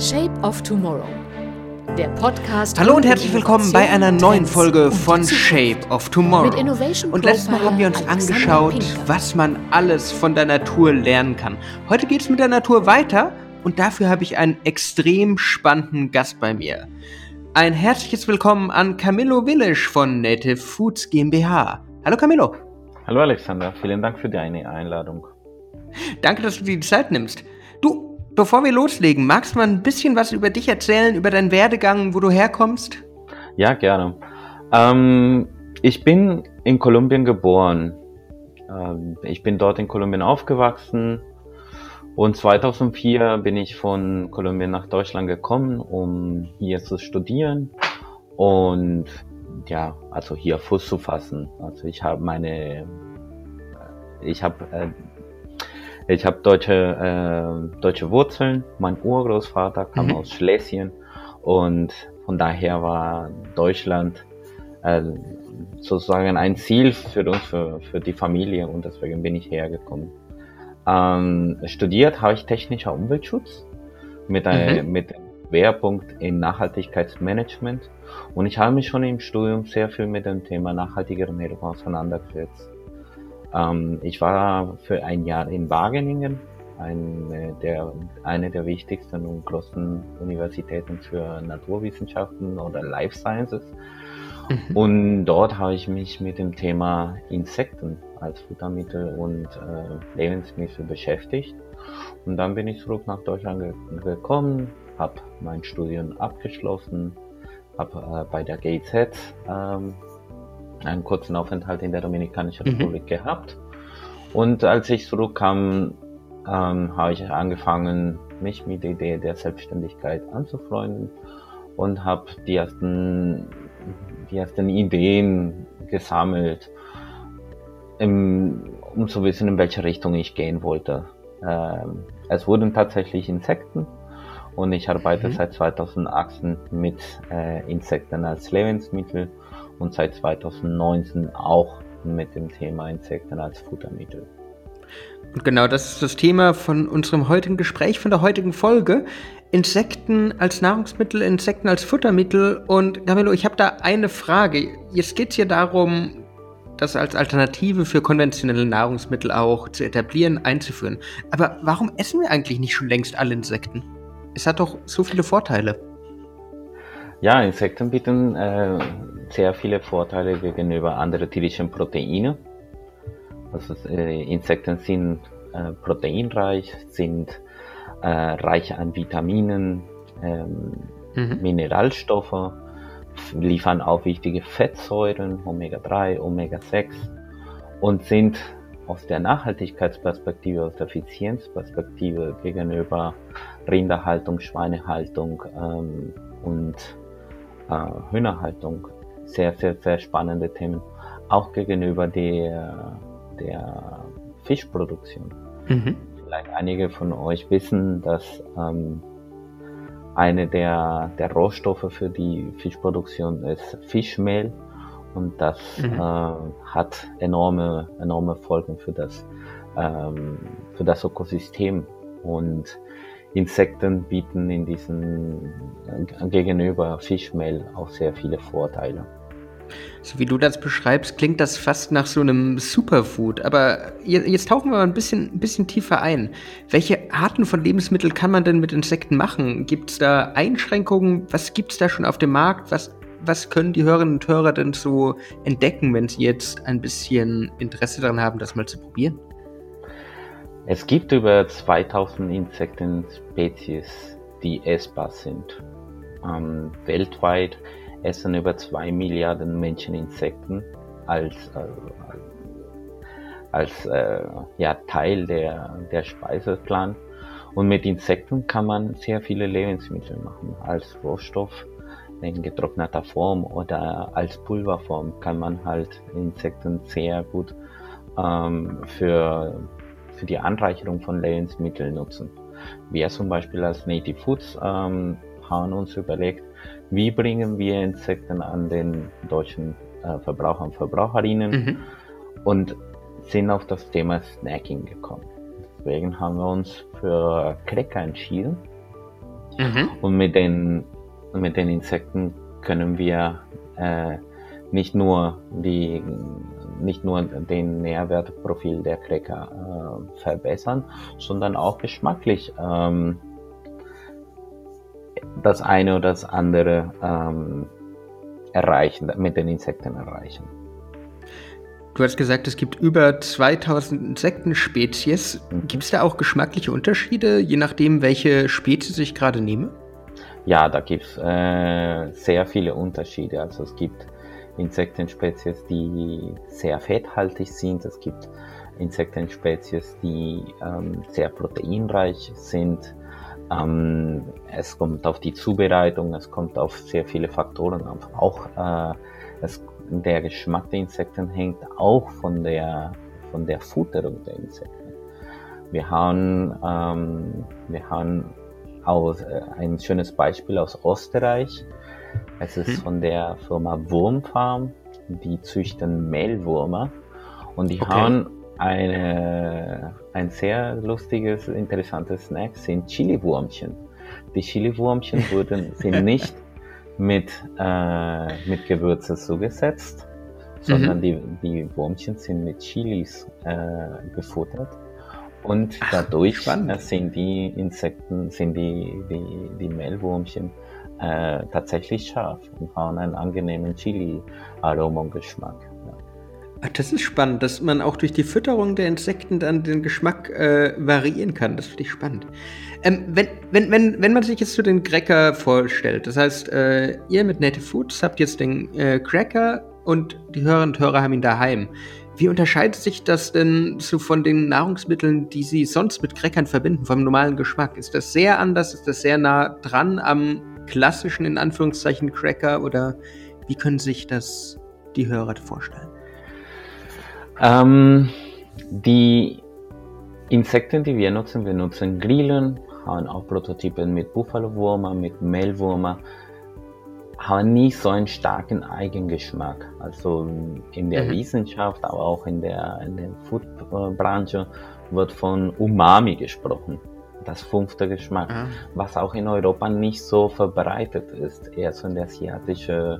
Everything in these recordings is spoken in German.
Shape of Tomorrow. Der Podcast. Hallo und herzlich willkommen bei einer neuen Folge von. Shape of Tomorrow. Mit Innovation Und letztes Mal haben wir uns angeschaut, Pinker. was man alles von der Natur lernen kann. Heute geht es mit der Natur weiter und dafür habe ich einen extrem spannenden Gast bei mir. Ein herzliches Willkommen an Camillo Willisch von Native Foods GmbH. Hallo Camillo, Hallo Alexander, vielen Dank für deine Einladung. danke, dass du dir die Zeit nimmst. Du, bevor wir loslegen, magst du mal ein bisschen was über dich erzählen, über deinen Werdegang, wo du herkommst? Ja, gerne. Ähm, ich bin in Kolumbien geboren. Ähm, ich bin dort in Kolumbien aufgewachsen und 2004 bin ich von Kolumbien nach Deutschland gekommen, um hier zu studieren und ja, also hier Fuß zu fassen. Also ich habe meine, ich habe äh, ich habe deutsche, äh, deutsche Wurzeln. Mein Urgroßvater kam Mhm. aus Schlesien und von daher war Deutschland äh, sozusagen ein Ziel für uns, für, für die Familie und deswegen bin ich hergekommen. Ähm, studiert habe ich technischer Umweltschutz mit, ein, mit dem Schwerpunkt in Nachhaltigkeitsmanagement und ich habe mich schon im Studium sehr viel mit dem Thema nachhaltige Ernährung auseinandergesetzt. Ähm, ich war für ein Jahr in Wageningen, eine der, eine der wichtigsten und größten Universitäten für Naturwissenschaften oder Life Sciences. Mhm. Und dort habe ich mich mit dem Thema Insekten als Futtermittel und äh, Lebensmittel beschäftigt. Und dann bin ich zurück nach Deutschland ge gekommen, habe mein Studium abgeschlossen, habe äh, bei der GIZ ähm, einen kurzen Aufenthalt in der Dominikanischen Mhm. Republik gehabt. Und als ich zurückkam, ähm, habe ich angefangen, mich mit der Idee der Selbstständigkeit anzufreunden und habe die ersten, die ersten Ideen gesammelt, im, um zu wissen, in welche Richtung ich gehen wollte. Ähm, es wurden tatsächlich Insekten und ich arbeite Mhm. seit 2018 mit äh, Insekten als Lebensmittel und seit 2019 auch mit dem Thema Insekten als Futtermittel. Und genau das ist das Thema von unserem heutigen Gespräch, von der heutigen Folge. Insekten als Nahrungsmittel, Insekten als Futtermittel. Und Camilo, ich habe da eine Frage. Jetzt geht es hier darum, das als Alternative für konventionelle Nahrungsmittel auch zu etablieren, einzuführen. Aber warum essen wir eigentlich nicht schon längst alle Insekten? Es hat doch so viele Vorteile. Ja, Insekten bieten äh, sehr viele Vorteile gegenüber anderen tierischen Proteinen. Also äh, Insekten sind äh, proteinreich, sind äh, reich an Vitaminen, ähm, Mhm. Mineralstoffe, liefern auch wichtige Fettsäuren, Omega-3, Omega-6 und sind aus der Nachhaltigkeitsperspektive, aus der Effizienzperspektive gegenüber Rinderhaltung, Schweinehaltung ähm, und äh, Hühnerhaltung sehr, sehr, sehr spannende Themen. Auch gegenüber der, der Fischproduktion. Mhm. Vielleicht einige von euch wissen, dass ähm, eine der, der Rohstoffe für die Fischproduktion ist Fischmehl und das Mhm. äh, hat enorme, enorme Folgen für das, ähm, für das Ökosystem und Insekten bieten in diesen äh, gegenüber Fischmehl auch sehr viele Vorteile. So wie du das beschreibst, klingt das fast nach so einem Superfood. Aber je- jetzt tauchen wir mal ein bisschen, ein bisschen tiefer ein. Welche Arten von Lebensmitteln kann man denn mit Insekten machen? Gibt es da Einschränkungen? Was gibt es da schon auf dem Markt? Was, was können die Hörerinnen und Hörer denn so entdecken, wenn sie jetzt ein bisschen Interesse daran haben, das mal zu probieren? Es gibt über 2000 Insektenspezies, die essbar sind. Ähm, weltweit essen über 2 Milliarden Menschen Insekten als, äh, als äh, ja, Teil der, der Speiseplan. Und mit Insekten kann man sehr viele Lebensmittel machen. Als Rohstoff in getrockneter Form oder als Pulverform kann man halt Insekten sehr gut ähm, für, für die Anreicherung von Lebensmitteln nutzen. Wir zum Beispiel als Native Foods ähm, haben uns überlegt, wie bringen wir Insekten an den deutschen äh, Verbraucher und Verbraucherinnen Mhm. und sind auf das Thema Snacking gekommen. Deswegen haben wir uns für Cracker entschieden. Mhm. Und mit den, mit den Insekten können wir äh, nicht nur die nicht nur den Nährwertprofil der Cracker äh, verbessern, sondern auch geschmacklich ähm, das eine oder das andere ähm, erreichen, mit den Insekten erreichen. Du hast gesagt, es gibt über 2000 Insektenspezies. Mhm. Gibt es da auch geschmackliche Unterschiede, je nachdem, welche Spezies ich gerade nehme? Ja, da gibt es äh, sehr viele Unterschiede. Also es gibt Insektenspezies, die sehr fetthaltig sind. Es gibt Insektenspezies, die ähm, sehr proteinreich sind. Ähm, es kommt auf die Zubereitung, es kommt auf sehr viele Faktoren. Auch äh, es, der Geschmack der Insekten hängt auch von der, von der Futterung der Insekten. Wir haben, ähm, wir haben aus, äh, ein schönes Beispiel aus Österreich. Es ist hm. von der Firma Wurmfarm. Die züchten Mehlwürmer und die okay. haben eine, ein sehr lustiges, interessantes Snack sind Chili-Wurmchen. Die Chili-Wurmchen wurden, sind nicht mit, äh, mit Gewürzen zugesetzt, sondern mhm. die, die Wurmchen sind mit Chilis äh, befuttert. Und Ach, dadurch äh, sind die Insekten, sind die, die, die Mehlwurmchen äh, tatsächlich scharf und haben einen angenehmen Chili-Aroma und Geschmack. Das ist spannend, dass man auch durch die Fütterung der Insekten dann den Geschmack äh, variieren kann. Das finde ich spannend. Ähm, wenn, wenn, wenn, wenn man sich jetzt zu den Cracker vorstellt, das heißt, äh, ihr mit Native Foods habt jetzt den äh, Cracker und die Hörerinnen und Hörer haben ihn daheim. Wie unterscheidet sich das denn so von den Nahrungsmitteln, die Sie sonst mit Crackern verbinden, vom normalen Geschmack? Ist das sehr anders? Ist das sehr nah dran am klassischen, in Anführungszeichen, Cracker? Oder wie können sich das die Hörer vorstellen? Ähm, die Insekten, die wir nutzen, wir nutzen Grillen, haben auch Prototypen mit Buffalo-Würmer, mit Mehlwürmer, haben nicht so einen starken Eigengeschmack. Also in der mhm. Wissenschaft, aber auch in der, in der Food-Branche wird von Umami gesprochen. Das fünfte Geschmack, mhm. was auch in Europa nicht so verbreitet ist, eher so in der asiatische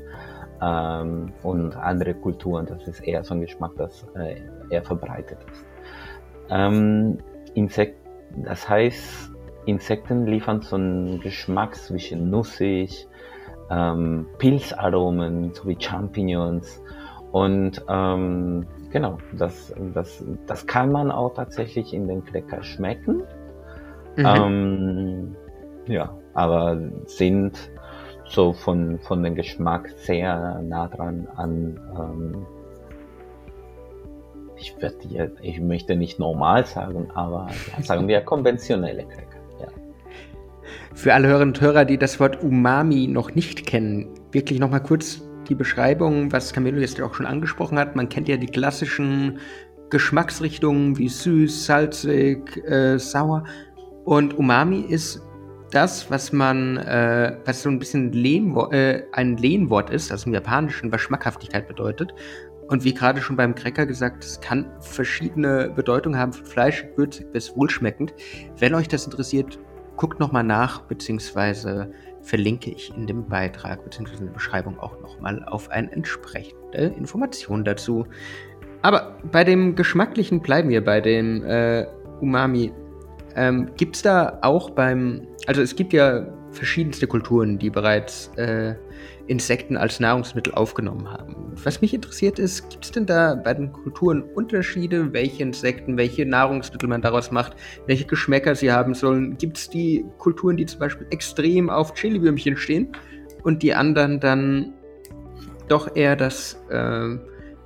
ähm, und andere Kulturen. Das ist eher so ein Geschmack, das äh, eher verbreitet ist. Ähm, Insekt, das heißt, Insekten liefern so einen Geschmack zwischen nussig, ähm, Pilzaromen sowie Champignons und ähm, genau, das, das, das kann man auch tatsächlich in den Cracker schmecken. Mhm. Ähm, ja, aber sind so von, von dem Geschmack sehr nah dran an, ähm, ich, würde, ich möchte nicht normal sagen, aber ja, sagen wir konventionelle Cracker. Ja. Für alle Hörerinnen und Hörer, die das Wort Umami noch nicht kennen, wirklich nochmal kurz die Beschreibung, was Camilo jetzt auch schon angesprochen hat. Man kennt ja die klassischen Geschmacksrichtungen wie süß, salzig, äh, sauer. Und Umami ist das, was man, äh, was so ein bisschen Lehnwo äh, ein Lehnwort ist, also im Japanischen, was Schmackhaftigkeit bedeutet. Und wie gerade schon beim Cracker gesagt, es kann verschiedene Bedeutungen haben, von Fleisch, würzig bis wohlschmeckend. Wenn euch das interessiert, guckt nochmal nach, beziehungsweise verlinke ich in dem Beitrag, beziehungsweise in der Beschreibung auch nochmal auf eine entsprechende Information dazu. Aber bei dem Geschmacklichen bleiben wir bei dem äh, Umami. Ähm, gibt es da auch beim, also es gibt ja verschiedenste Kulturen, die bereits äh, Insekten als Nahrungsmittel aufgenommen haben. Was mich interessiert ist, gibt es denn da bei den Kulturen Unterschiede, welche Insekten, welche Nahrungsmittel man daraus macht, welche Geschmäcker sie haben sollen? Gibt es die Kulturen, die zum Beispiel extrem auf Chiliwürmchen stehen und die anderen dann doch eher das äh,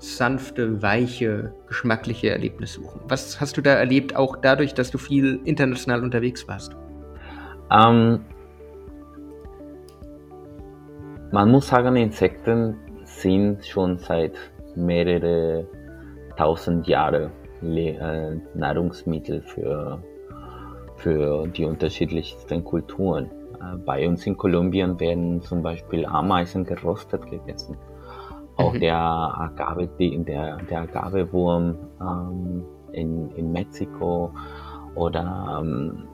sanfte, weiche, geschmackliche Erlebnis suchen. Was hast du da erlebt, auch dadurch, dass du viel international unterwegs warst? Ähm, man muss sagen, Insekten sind schon seit mehrere tausend Jahren äh, Nahrungsmittel für, für die unterschiedlichsten Kulturen. Äh, bei uns in Kolumbien werden zum Beispiel Ameisen gerostet gegessen. Auch mhm. der Agave, der, der Agavewurm ähm, in, in Mexiko oder ähm,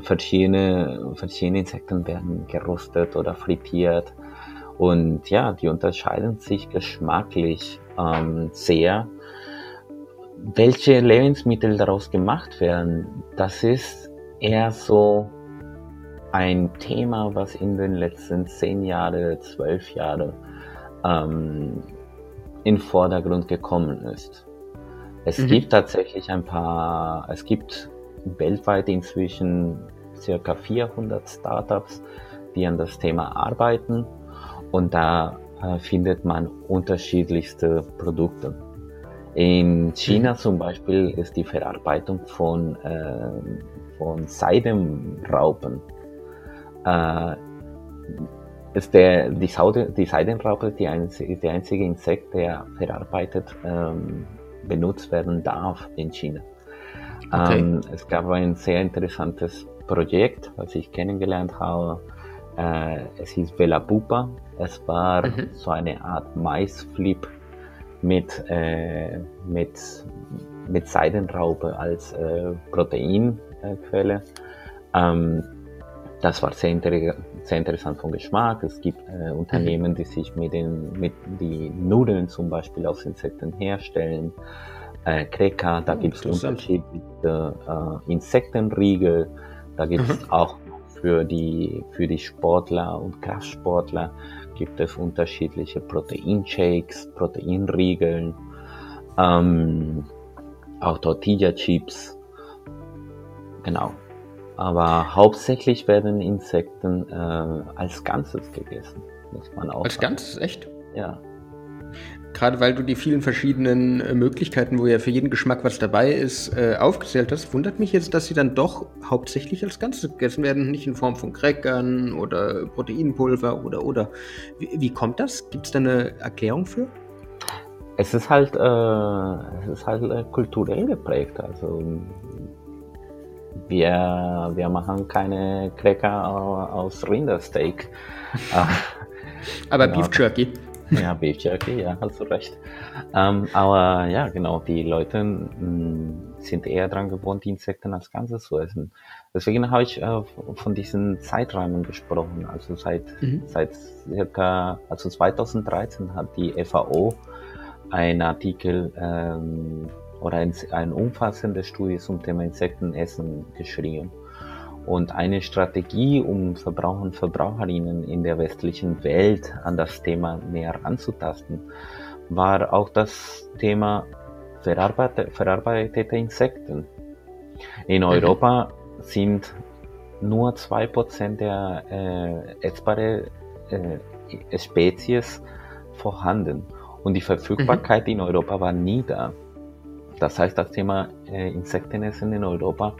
verschiedene, verschiedene Insekten werden gerostet oder frittiert. Und ja, die unterscheiden sich geschmacklich ähm, sehr. Welche Lebensmittel daraus gemacht werden, das ist eher so ein Thema, was in den letzten zehn Jahren, zwölf Jahren ähm, in Vordergrund gekommen ist. Es mhm. gibt tatsächlich ein paar, es gibt weltweit inzwischen circa 400 Startups, die an das Thema arbeiten und da äh, findet man unterschiedlichste Produkte. In China mhm. zum Beispiel ist die Verarbeitung von, äh, von Seidenraupen äh, ist der, die, Saude, die Seidenraupe die einzige, der einzige Insekt, der verarbeitet ähm, benutzt werden darf in China. Okay. Ähm, es gab ein sehr interessantes Projekt, was ich kennengelernt habe. Äh, es hieß Vela Pupa. Es war mhm. so eine Art Maisflip mit, äh, mit, mit Seidenraupe als äh, Proteinquelle. Ähm, das war sehr, inter sehr interessant vom Geschmack. Es gibt äh, Unternehmen, mhm. die sich mit den mit die Nudeln zum Beispiel aus Insekten herstellen. Äh, Kreka, da oh, gibt es unterschiedliche äh, Insektenriegel. Da gibt es mhm. auch für die für die Sportler und Kraftsportler gibt es unterschiedliche Proteinshakes, Proteinriegeln, ähm, auch Tortilla-Chips. Genau. Aber hauptsächlich werden Insekten äh, als Ganzes gegessen. Muss man auch als. Ganzes, echt? Ja. Gerade weil du die vielen verschiedenen äh, Möglichkeiten, wo ja für jeden Geschmack was dabei ist, äh, aufgezählt hast, wundert mich jetzt, dass sie dann doch hauptsächlich als Ganzes gegessen werden, nicht in Form von Crackern oder Proteinpulver oder oder. Wie, wie kommt das? Gibt es da eine Erklärung für? Es ist halt, äh, es ist halt äh, kulturell geprägt. Also wir, wir machen keine Cracker aus Rindersteak. aber genau. Beef Jerky. Ja, Beef Jerky, ja, hast du recht. Ähm, aber ja, genau, die Leute mh, mm, sind eher dran gewohnt, die Insekten als Ganzes zu essen. Deswegen habe ich äh, von diesen Zeiträumen gesprochen. Also seit, mhm. seit circa, also 2013 hat die FAO einen Artikel ähm, oder ein, ein umfassendes Studie zum Thema Insektenessen geschrieben. Und eine Strategie, um Verbraucher und Verbraucherinnen in der westlichen Welt an das Thema näher anzutasten, war auch das Thema verarbeitete, verarbeitete Insekten. In mhm. Europa mhm. sind nur 2% der äh, essbaren äh, Spezies vorhanden. Und die Verfügbarkeit mhm. in Europa war nie da. Das heißt, das Thema äh, Insektenessen in Europa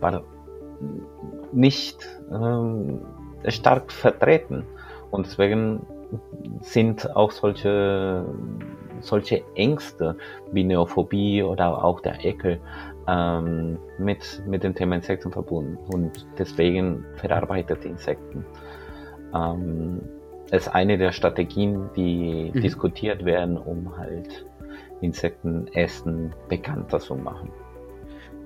war nicht ähm, stark vertreten. Und deswegen sind auch solche, solche Ängste wie Neophobie oder auch der Ekel ähm, mit, mit dem Thema Insekten verbunden. Und deswegen verarbeitet Insekten. Ähm, ist eine der Strategien, die mhm. diskutiert werden, um halt Insektenessen bekannter zu machen.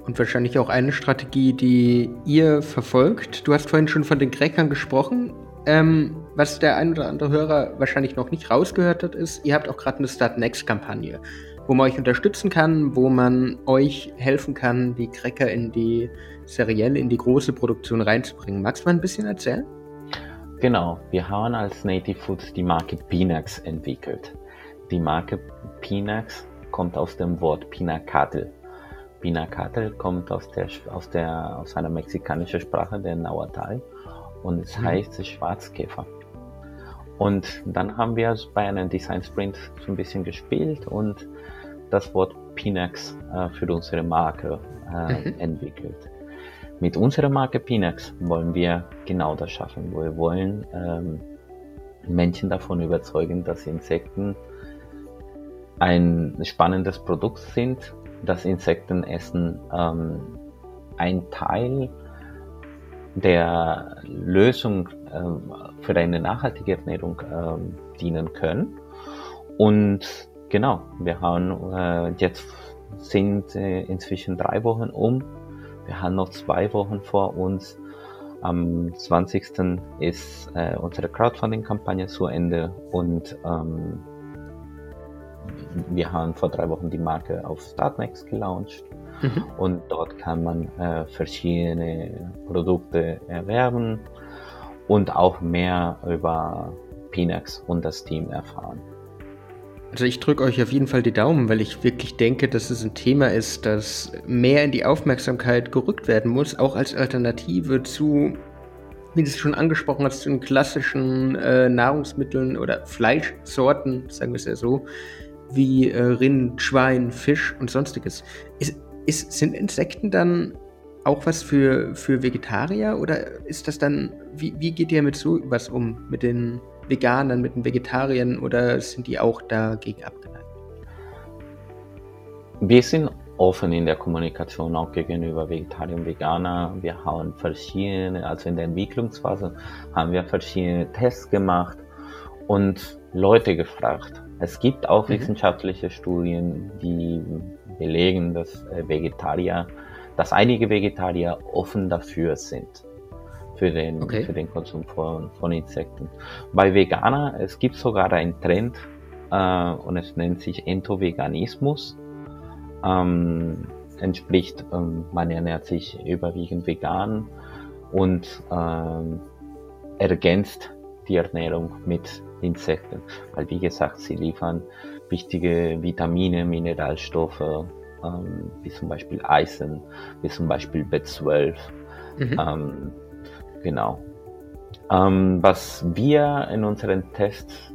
Und wahrscheinlich auch eine Strategie, die ihr verfolgt. Du hast vorhin schon von den Crackern gesprochen. Ähm, was der ein oder andere Hörer wahrscheinlich noch nicht rausgehört hat, ist, ihr habt auch gerade eine Start Next-Kampagne, wo man euch unterstützen kann, wo man euch helfen kann, die Cracker in die serielle, in die große Produktion reinzubringen. Magst du mal ein bisschen erzählen? Genau, wir haben als Native Foods die Marke Pinax entwickelt. Die Marke Pinax kommt aus dem Wort Pinacatl. Pinacatl kommt aus der, aus der, aus einer mexikanischen Sprache, der Nahuatl, und es mhm. heißt Schwarzkäfer. Und dann haben wir bei einem Design Sprint so ein bisschen gespielt und das Wort Pinax äh, für unsere Marke äh, mhm. entwickelt. Mit unserer Marke Pinax wollen wir genau das schaffen. Wir wollen ähm, Menschen davon überzeugen, dass Insekten ein spannendes Produkt sind, dass Insektenessen ähm, ein Teil der Lösung ähm, für eine nachhaltige Ernährung ähm, dienen können. Und genau, wir haben äh, jetzt sind äh, inzwischen drei Wochen um. Wir haben noch zwei Wochen vor uns Am 20. ist äh, unsere Crowdfunding-Kampagne zu Ende und ähm, wir haben vor drei Wochen die Marke auf Startnext gelauncht mhm. und dort kann man äh, verschiedene Produkte erwerben und auch mehr über Pinax und das Team erfahren. Also ich drücke euch auf jeden Fall die Daumen, weil ich wirklich denke, dass es ein Thema ist, das mehr in die Aufmerksamkeit gerückt werden muss, auch als Alternative zu, wie du es schon angesprochen hast, zu den klassischen äh, Nahrungsmitteln oder Fleischsorten, sagen wir es ja so, wie äh, Rind, Schwein, Fisch und sonstiges. Ist, ist, sind Insekten dann auch was für, für Vegetarier oder ist das dann, wie, wie geht ihr mit so was um, mit den Veganern, mit den Vegetariern oder sind die auch dagegen abgeneigt? Wir sind offen in der Kommunikation auch gegenüber Vegetarier und Veganer. Wir haben verschiedene, also in der Entwicklungsphase haben wir verschiedene Tests gemacht und Leute gefragt. Es gibt auch mhm. wissenschaftliche Studien, die belegen, dass äh, Vegetarier, dass einige Vegetarier offen dafür sind für den, okay. für den Konsum von, von Insekten. Bei Veganer, es gibt sogar einen Trend äh, und es nennt sich Entoveganismus. Ähm, entspricht, ähm, man ernährt sich überwiegend vegan und ähm, ergänzt die Ernährung mit Insekten, weil wie gesagt, sie liefern wichtige Vitamine, Mineralstoffe, ähm, wie zum Beispiel Eisen, wie zum Beispiel B12. Mhm. Ähm, Genau. Ähm, was wir in unseren Tests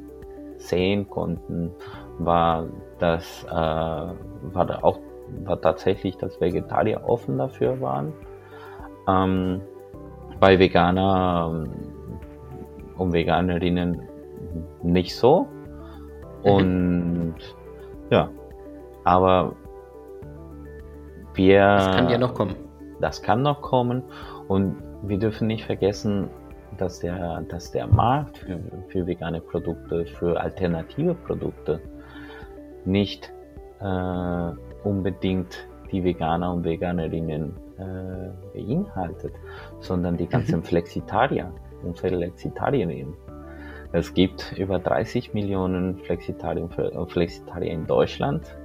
sehen konnten, war, dass äh, war auch war tatsächlich, dass Vegetarier offen dafür waren. Ähm, bei Veganer und Veganerinnen nicht so. Mhm. Und ja, aber wir. Das kann ja noch kommen. Das kann noch kommen. Und wir dürfen nicht vergessen, dass der, dass der Markt für, für vegane Produkte, für alternative Produkte nicht äh, unbedingt die Veganer und Veganerinnen äh, beinhaltet, sondern die ganzen mhm. Flexitarier und Flexitarierinnen. Es gibt über 30 Millionen Flexitarier und Flexitarier in Deutschland.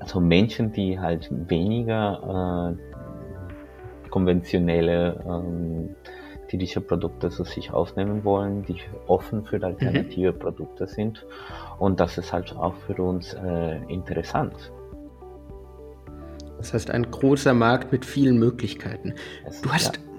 Also Menschen, die halt weniger äh, konventionelle ähm, tierische Produkte zu sich aufnehmen wollen, die offen für alternative mhm. Produkte sind. Und das ist halt auch für uns äh, interessant. Das heißt, ein großer Markt mit vielen Möglichkeiten. Es, du hast. Ja.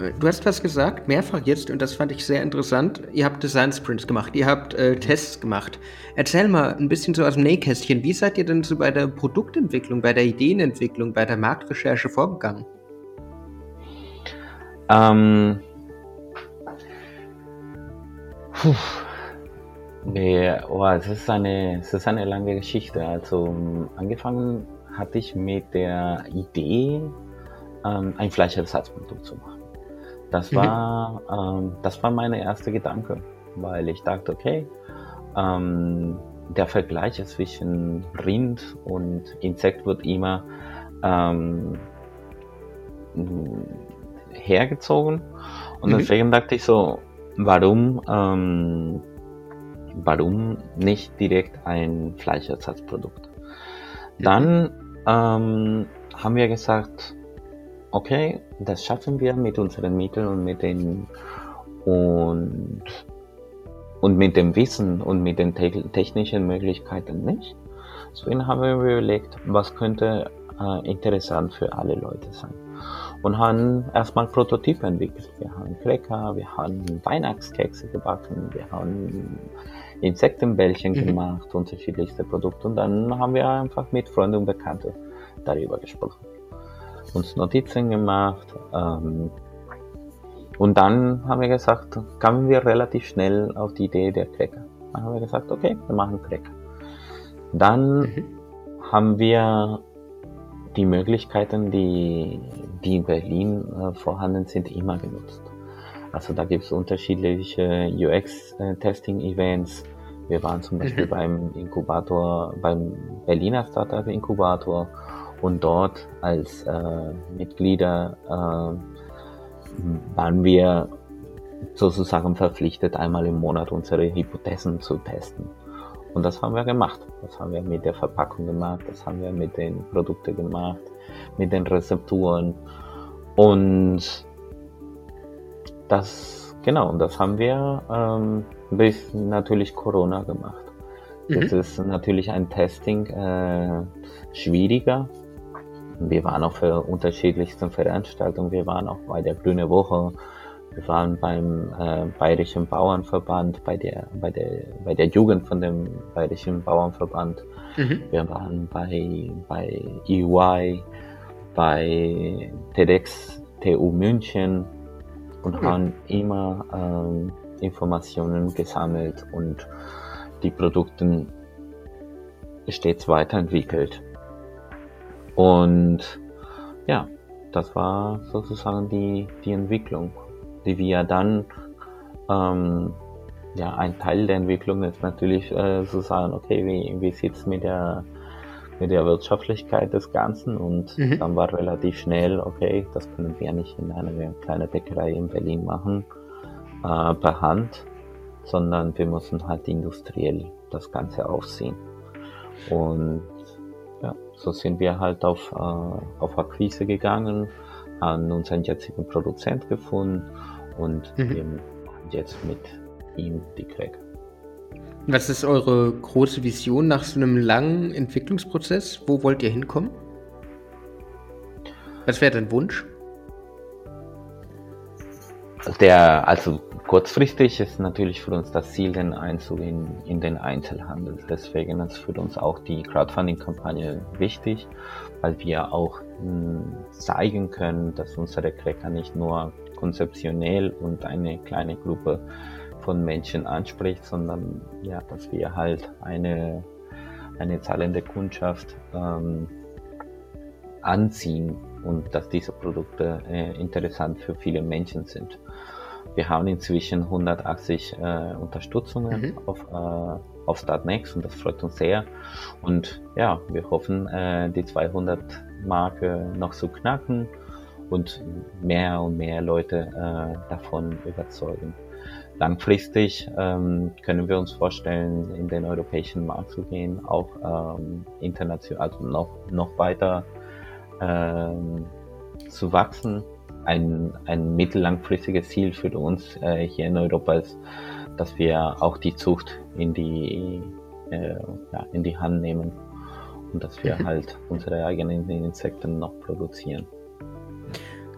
Äh, du hast was gesagt, mehrfach jetzt, und das fand ich sehr interessant. Ihr habt Design Sprints gemacht, ihr habt äh. Tests gemacht. Erzähl mal ein bisschen so aus dem Nähkästchen, wie seid ihr denn so bei der Produktentwicklung, bei der Ideenentwicklung, bei der Marktrecherche vorgegangen? Ähm, puh. Nee, oh, es ist eine, es ist eine lange Geschichte. Also angefangen hatte ich mit der Idee, ähm, ein Fleischersatzprodukt zu machen. Das mhm. war, ähm, das war meine erste Gedanke, weil ich dachte, okay, ähm, der Vergleich zwischen Rind und Insekt wird immer ähm, hergezogen. Und mhm. deswegen dachte ich so, warum, ähm, warum nicht direkt ein Fleischersatzprodukt? Dann ähm, haben wir gesagt, okay, das schaffen wir mit unseren Mitteln und mit den und und mit dem Wissen und mit den te technischen Möglichkeiten nicht. Deswegen haben wir überlegt, was könnte äh, interessant für alle Leute sein und haben erstmal Prototypen entwickelt. Wir haben Cracker, wir haben Weihnachtskekse gebacken, wir haben Insektenbällchen mhm. gemacht, unterschiedlichste Produkte und dann haben wir einfach mit Freunden und Bekannten darüber gesprochen. Uns Notizen gemacht ähm, und dann haben wir gesagt, kamen wir relativ schnell auf die Idee der Cracker. Dann haben wir gesagt, okay, wir machen Cracker. Dann mhm. haben wir die Möglichkeiten, die, die in Berlin äh, vorhanden sind, immer genutzt. Also da gibt es unterschiedliche UX-Testing-Events. Wir waren zum Beispiel mhm. beim Inkubator, beim Berliner Startup-Inkubator und dort als äh, Mitglieder waren wir sozusagen verpflichtet, einmal im Monat unsere Hypothesen zu testen. Und das haben wir gemacht. Das haben wir mit der Verpackung gemacht, das haben wir mit den Produkten gemacht, mit den Rezepturen. Und das, genau, und das haben wir ähm, bis natürlich Corona gemacht. Mhm. Jetzt ist natürlich ein Testing äh, schwieriger. Wir waren auch für unterschiedlichste Veranstaltungen. Wir waren auch bei der Grüne Woche. Wir waren beim äh, Bayerischen Bauernverband, bei der, bei, der, bei der Jugend von dem Bayerischen Bauernverband. Mhm. Wir waren bei, bei EY, bei TEDx TU München und mhm. haben immer ähm, Informationen gesammelt und die Produkte stets weiterentwickelt. Und ja, das war sozusagen die, die Entwicklung, die wir dann, ähm, ja, ein Teil der Entwicklung ist natürlich äh, zu sagen, okay, wie, wie sieht es mit der, mit der Wirtschaftlichkeit des Ganzen? Und mhm. dann war relativ schnell, okay, das können wir nicht in einer kleinen Bäckerei in Berlin machen, äh, per Hand, sondern wir müssen halt industriell das Ganze aufsehen. Und so sind wir halt auf, äh, auf Akquise gegangen, haben unseren jetzigen Produzent gefunden und mhm. jetzt mit ihm die Crack. Was ist eure große Vision nach so einem langen Entwicklungsprozess? Wo wollt ihr hinkommen? Was wäre dein Wunsch? Der, also kurzfristig ist natürlich für uns das Ziel den Einzug in, in den Einzelhandel. Deswegen ist für uns auch die Crowdfunding-Kampagne wichtig, weil wir auch mh, hm, zeigen können, dass unsere Cracker nicht nur konzeptionell und eine kleine Gruppe von Menschen anspricht, sondern ja, dass wir halt eine, eine zahlende Kundschaft ähm, anziehen und dass diese Produkte äh, interessant für viele Menschen sind. Wir haben inzwischen 180 äh, Unterstützungen mhm. auf, äh, auf Startnext und das freut uns sehr. Und ja, wir hoffen, äh, die 200 Marke noch zu knacken und mehr und mehr Leute äh, davon überzeugen. Langfristig ähm, können wir uns vorstellen, in den europäischen Markt zu gehen, auch ähm, international, also noch, noch weiter ähm, zu wachsen ein, ein mittellangfristiges Ziel für uns äh, hier in Europa ist, dass wir auch die Zucht in die, äh, ja, in die Hand nehmen und dass wir mhm. halt unsere eigenen Insekten noch produzieren.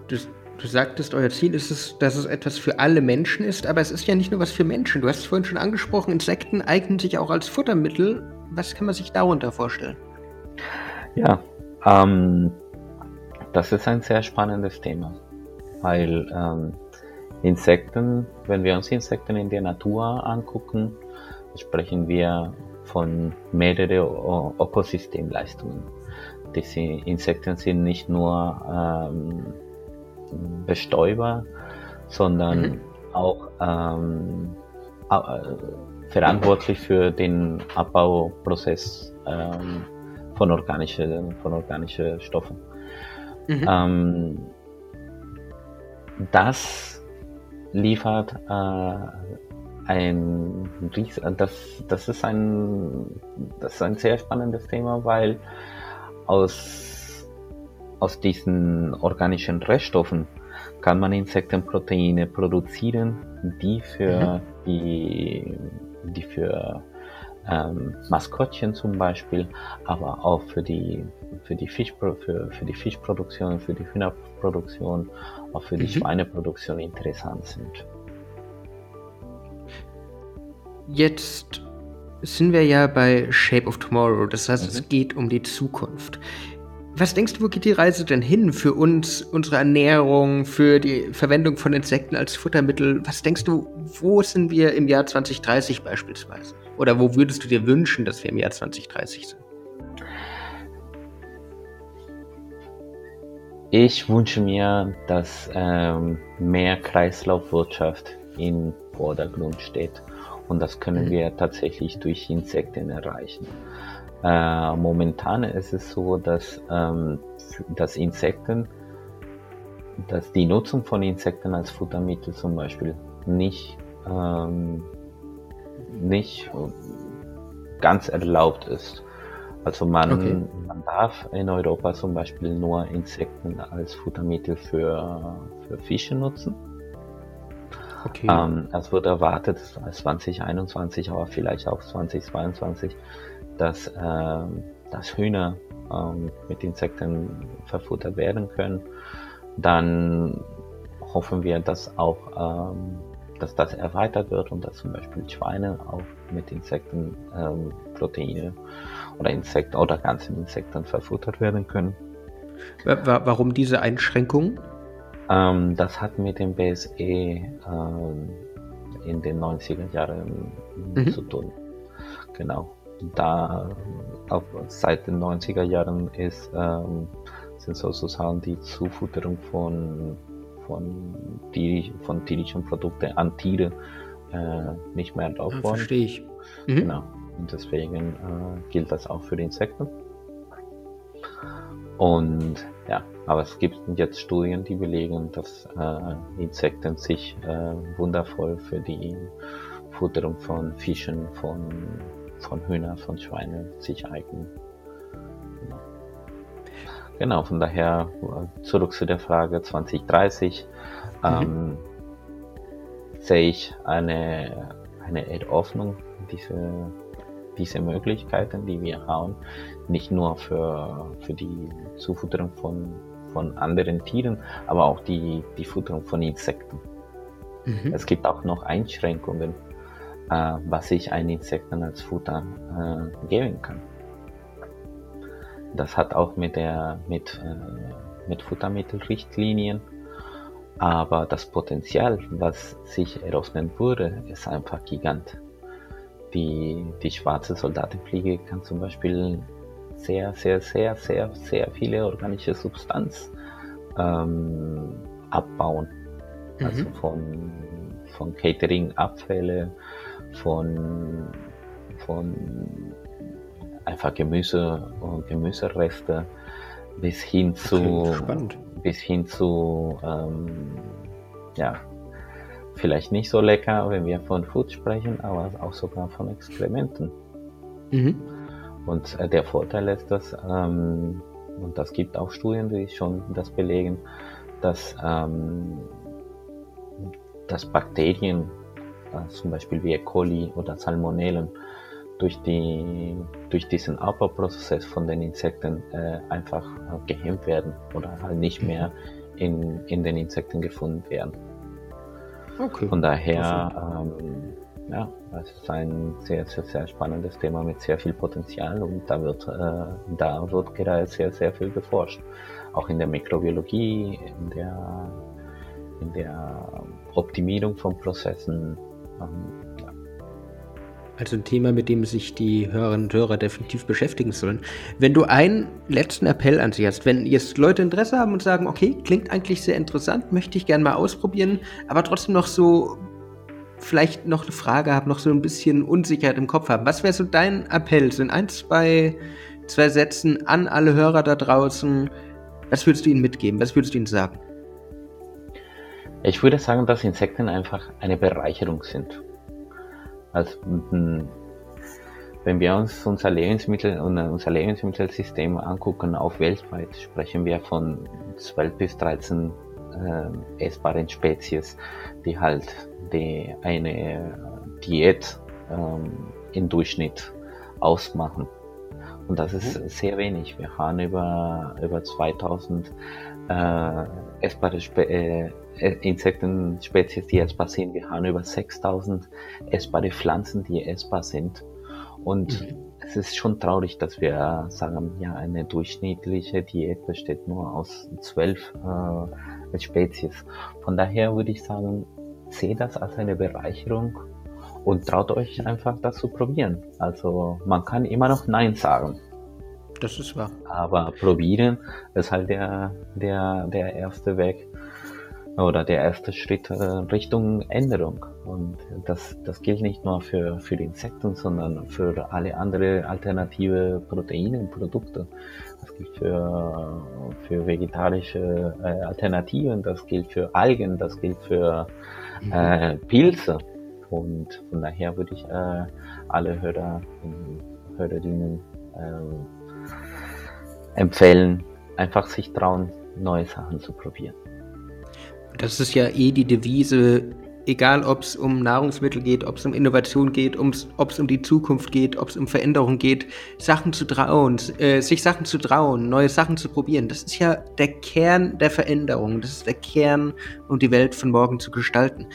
Du, du sagtest, euer Ziel ist es, dass es etwas für alle Menschen ist, aber es ist ja nicht nur was für Menschen. Du hast es vorhin schon angesprochen, Insekten eignen sich auch als Futtermittel. Was kann man sich darunter vorstellen? Ja, ähm, das ist ein sehr spannendes Thema weil ähm, Insekten, wenn wir uns Insekten in der Natur angucken, sprechen wir von mehreren Ökosystemleistungen. Diese Insekten sind nicht nur ähm, Bestäuber, sondern mhm. auch ähm, äh, verantwortlich für den Abbauprozess ähm, von organischen von organische Stoffen. Mhm. Ähm, das liefert äh, ein das, das ist ein das ist ein sehr spannendes Thema, weil aus, aus diesen organischen Reststoffen kann man Insektenproteine produzieren, die für mhm. die, die für ähm, Maskottchen zum Beispiel, aber auch für die für die Fisch für, für die Fischproduktion, für die Hühnerproduktion auch für die mhm. Schweineproduktion interessant sind. Jetzt sind wir ja bei Shape of Tomorrow, das heißt, mhm. es geht um die Zukunft. Was denkst du, wo geht die Reise denn hin für uns, unsere Ernährung, für die Verwendung von Insekten als Futtermittel? Was denkst du, wo sind wir im Jahr 2030 beispielsweise? Oder wo würdest du dir wünschen, dass wir im Jahr 2030 sind? Ich wünsche mir, dass ähm, mehr Kreislaufwirtschaft im Vordergrund steht. Und das können mhm. wir tatsächlich durch Insekten erreichen. Äh, momentan ist es so, dass, ähm, dass Insekten dass die Nutzung von Insekten als Futtermittel zum Beispiel nicht, ähm, nicht ganz erlaubt ist. Also man, okay. man darf in Europa zum Beispiel nur Insekten als Futtermittel für, für Fische nutzen. Okay. Ähm, es wird erwartet, 2021, aber vielleicht auch 2022, dass, äh, dass Hühner ähm, mit Insekten verfuttert werden können. Dann hoffen wir, dass auch ähm, dass das erweitert wird und dass zum Beispiel Schweine auch mit Insekten ähm, Proteine oder Insekten oder ganzen Insekten verfuttert werden können. Warum diese Einschränkung? Ähm, das hat mit dem BSE ähm, in den 90er Jahren mhm. zu tun. Genau. Da auch seit den 90er Jahren ist, ähm, sind sozusagen die Zufutterung von, von, tierisch, von tierischen Produkten an Tiere äh, nicht mehr erlaubt worden. Verstehe ich. Mhm. Genau. Und deswegen äh, gilt das auch für die Insekten. Und ja, aber es gibt jetzt Studien, die belegen, dass äh, Insekten sich äh, wundervoll für die Futterung von Fischen, von, von Hühnern, von Schweinen sich eignen. Genau. genau, von daher äh, zurück zu der Frage 2030. Mhm. Ähm, sehe ich eine, eine Eröffnung diese diese Möglichkeiten, die wir haben, nicht nur für, für die Zufutterung von, von anderen Tieren, aber auch die, die Futterung von Insekten. Mhm. Es gibt auch noch Einschränkungen, äh, was ich einen Insekten als Futter äh, geben kann. Das hat auch mit der mit, äh, mit Futtermittelrichtlinien, aber das Potenzial, was sich eröffnen würde, ist einfach gigantisch. Die, die schwarze Soldatenfliege kann zum Beispiel sehr, sehr, sehr, sehr, sehr viele organische Substanz ähm, abbauen. Mhm. Also von, von Catering-Abfälle, von, von einfach Gemüse und Gemüsereste bis hin zu, bis hin zu ähm, ja, vielleicht nicht so lecker, wenn wir von Food sprechen, aber auch sogar von Exkrementen. Mhm. Und äh, der Vorteil ist, dass, ähm, und das gibt auch Studien, die schon das belegen, dass, ähm, dass Bakterien, äh, zum Beispiel wie E. coli oder Salmonellen, durch, die, durch diesen Abbauprozess von den Insekten äh, einfach äh, gehemmt werden oder halt nicht mehr in, in den Insekten gefunden werden. Okay. Von daher, ähm, ja, es ist ein sehr, sehr, sehr spannendes Thema mit sehr viel Potenzial und da wird, äh, da wird gerade sehr, sehr viel geforscht. Auch in der Mikrobiologie, in der, in der Optimierung von Prozessen. Ähm, also ein Thema, mit dem sich die Hörerinnen und Hörer definitiv beschäftigen sollen. Wenn du einen letzten Appell an sie hast, wenn jetzt Leute Interesse haben und sagen, okay, klingt eigentlich sehr interessant, möchte ich gerne mal ausprobieren, aber trotzdem noch so vielleicht noch eine Frage haben, noch so ein bisschen Unsicherheit im Kopf haben. Was wäre so dein Appell? Sind ein, zwei, zwei Sätzen an alle Hörer da draußen? Was würdest du ihnen mitgeben? Was würdest du ihnen sagen? Ich würde sagen, dass Insekten einfach eine Bereicherung sind. Also, wenn wir uns unser Lebensmittel und unser Lebensmittelsystem angucken, auf weltweit sprechen wir von 12 bis 13 äh, essbaren Spezies, die halt die eine Diät ähm, im Durchschnitt ausmachen. Und das ist mhm. sehr wenig. Wir haben über, über 2000 äh, essbare Spe äh, äh, Insektenspezies, die essbar sind. Wir haben über 6000 essbare Pflanzen, die essbar sind. Und mhm. es ist schon traurig, dass wir sagen, ja, eine durchschnittliche Diät besteht nur aus zwölf äh, Spezies. Von daher würde ich sagen, seht das als eine Bereicherung und traut euch einfach das zu probieren. Also man kann immer noch Nein sagen. Das ist wahr. Aber probieren ist halt der, der, der erste Weg oder der erste Schritt äh, Richtung Änderung. Und das, das gilt nicht nur für, für Insekten, sondern für alle andere alternative Proteine und Produkte. Das gilt für, für vegetarische äh, Alternativen, das gilt für Algen, das gilt für mhm. äh, Pilze. Und von daher würde ich äh, alle Hörer Hörerinnen äh, empfehlen, einfach sich trauen, neue Sachen zu probieren. Das ist ja eh die Devise, egal ob es um Nahrungsmittel geht, ob es um Innovation geht, ob es um die Zukunft geht, ob es um Veränderung geht, Sachen zu trauen, äh, sich Sachen zu trauen, neue Sachen zu probieren. Das ist ja der Kern der Veränderung. Das ist der Kern, um die Welt von morgen zu gestalten.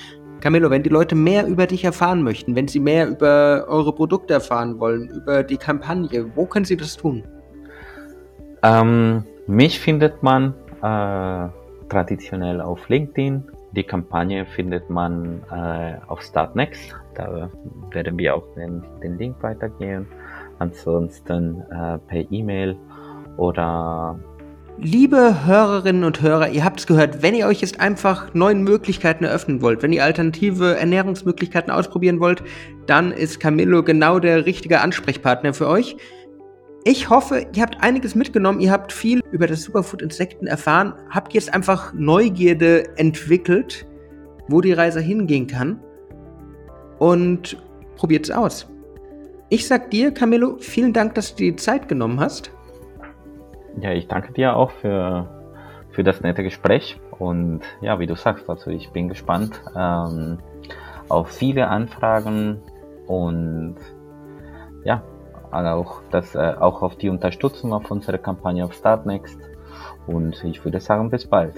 Camillo, wenn die Leute mehr über dich erfahren möchten, wenn sie mehr über eure Produkte erfahren wollen, über die Kampagne, wo können sie das tun? Ähm, mich findet man äh traditionell auf LinkedIn. Die Kampagne findet man äh, auf Startnext. Da werden wir auch den, den Link weitergeben. Ansonsten äh, per E-Mail oder Liebe Hörerinnen und Hörer, ihr habt es gehört, wenn ihr euch jetzt einfach neuen Möglichkeiten eröffnen wollt, wenn ihr alternative Ernährungsmöglichkeiten ausprobieren wollt, dann ist Camillo genau der richtige Ansprechpartner für euch. Ich hoffe, ihr habt einiges mitgenommen, ihr habt viel über das Superfood-Insekten erfahren, habt jetzt einfach Neugierde entwickelt, wo die Reise hingehen kann. Und probiert es aus. Ich sag dir, Camillo, vielen Dank, dass du dir die Zeit genommen hast. Ja, ich danke dir auch für, für das nette Gespräch. Und ja, wie du sagst, also ich bin gespannt ähm, auf viele Anfragen. Und ja, auch, das, äh, auch auf die Unterstützung auf unserer Kampagne auf Startnext. Und ich würde sagen, bis bald.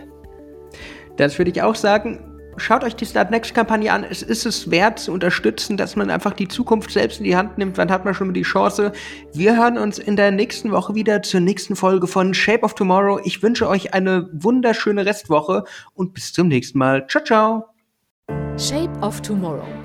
Das würde ich auch sagen. Schaut euch die Startnext-Kampagne an. Es ist es wert zu unterstützen, dass man einfach die Zukunft selbst in die Hand nimmt. Wann hat man schon mal die Chance? Wir hören uns in der nächsten Woche wieder zur nächsten Folge von Shape of Tomorrow. Ich wünsche euch eine wunderschöne Restwoche und bis zum nächsten Mal. Ciao, ciao. Shape of Tomorrow